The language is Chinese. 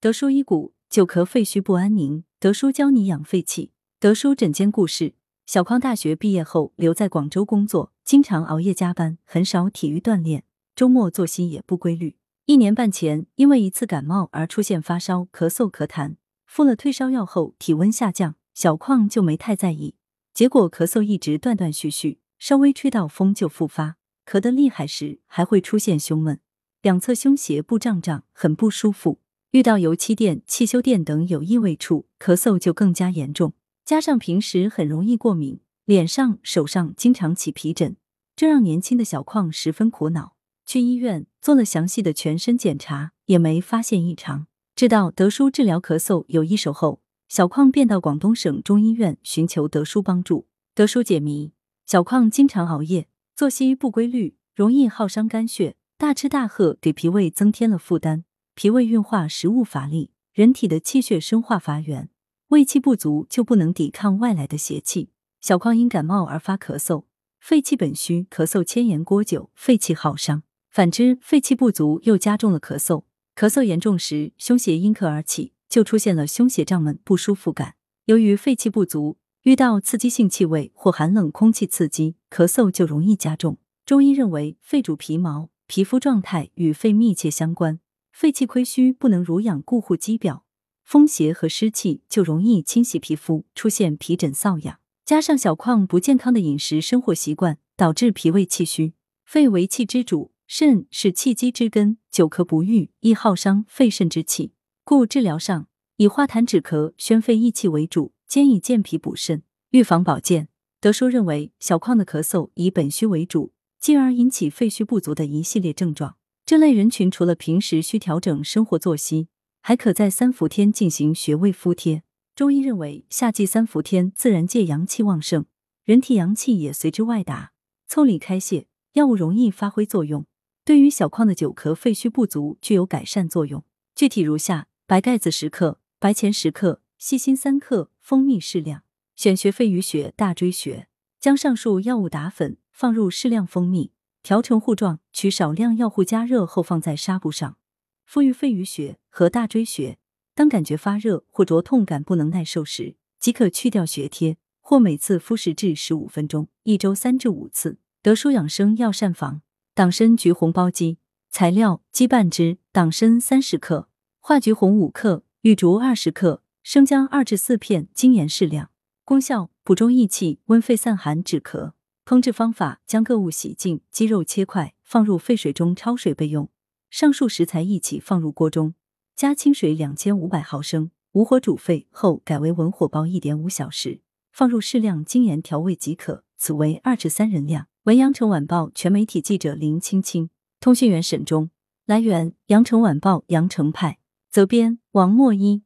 德叔医骨，久咳肺虚不安宁。德叔教你养肺气。德叔诊间故事：小匡大学毕业后留在广州工作，经常熬夜加班，很少体育锻炼，周末作息也不规律。一年半前，因为一次感冒而出现发烧、咳嗽、咳痰，敷了退烧药后体温下降，小匡就没太在意。结果咳嗽一直断断续续，稍微吹到风就复发，咳得厉害时还会出现胸闷，两侧胸胁部胀胀，很不舒服。遇到油漆店、汽修店等有异味处，咳嗽就更加严重。加上平时很容易过敏，脸上、手上经常起皮疹，这让年轻的小矿十分苦恼。去医院做了详细的全身检查，也没发现异常。知道德叔治疗咳嗽有一手后，小矿便到广东省中医院寻求德叔帮助。德叔解谜：小矿经常熬夜，作息不规律，容易耗伤肝血，大吃大喝给脾胃增添了负担。脾胃运化食物乏力，人体的气血生化乏源，胃气不足就不能抵抗外来的邪气。小匡因感冒而发咳嗽，肺气本虚，咳嗽牵延过久，肺气耗伤。反之，肺气不足又加重了咳嗽。咳嗽严重时，胸胁因咳而起，就出现了胸胁胀闷不舒服感。由于肺气不足，遇到刺激性气味或寒冷空气刺激，咳嗽就容易加重。中医认为，肺主皮毛，皮肤状态与肺密切相关。肺气亏虚，不能濡养固护肌表，风邪和湿气就容易侵袭皮肤，出现皮疹瘙痒。加上小矿不健康的饮食生活习惯，导致脾胃气虚。肺为气之主，肾是气机之根，久咳不愈，易耗伤肺肾之气。故治疗上以化痰止咳、宣肺益气为主，兼以健脾补肾、预防保健。德叔认为，小矿的咳嗽以本虚为主，进而引起肺虚不足的一系列症状。这类人群除了平时需调整生活作息，还可在三伏天进行穴位敷贴。中医认为，夏季三伏天自然界阳气旺盛，人体阳气也随之外达，腠理开泄，药物容易发挥作用，对于小矿的久咳、肺虚不足具有改善作用。具体如下：白盖子十克，白钱十克，细辛三克，蜂蜜适量。选穴肺俞穴、大椎穴，将上述药物打粉，放入适量蜂蜜。调成糊状，取少量药糊加热后放在纱布上，敷于肺俞穴和大椎穴。当感觉发热或灼痛感不能耐受时，即可去掉穴贴，或每次敷十至十五分钟，一周三至五次。德舒养生药膳房党参橘红包鸡材料：鸡半只，党参三十克，化橘红五克，玉竹二十克，生姜二至四片，精盐适量。功效：补中益气，温肺散寒，止咳。烹制方法：将各物洗净，鸡肉切块，放入沸水中焯水备用。上述食材一起放入锅中，加清水两千五百毫升，无火煮沸后改为文火煲一点五小时，放入适量精盐调味即可。此为二至三人量。文阳城晚报全媒体记者林青青，通讯员沈忠。来源：阳城晚报阳城派。责编：王墨一。